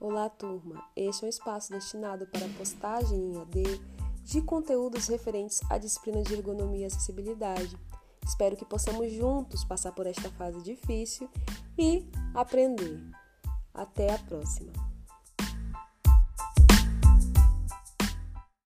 Olá, turma! Este é um espaço destinado para postagem em AD de conteúdos referentes à disciplina de ergonomia e acessibilidade. Espero que possamos juntos passar por esta fase difícil e aprender. Até a próxima!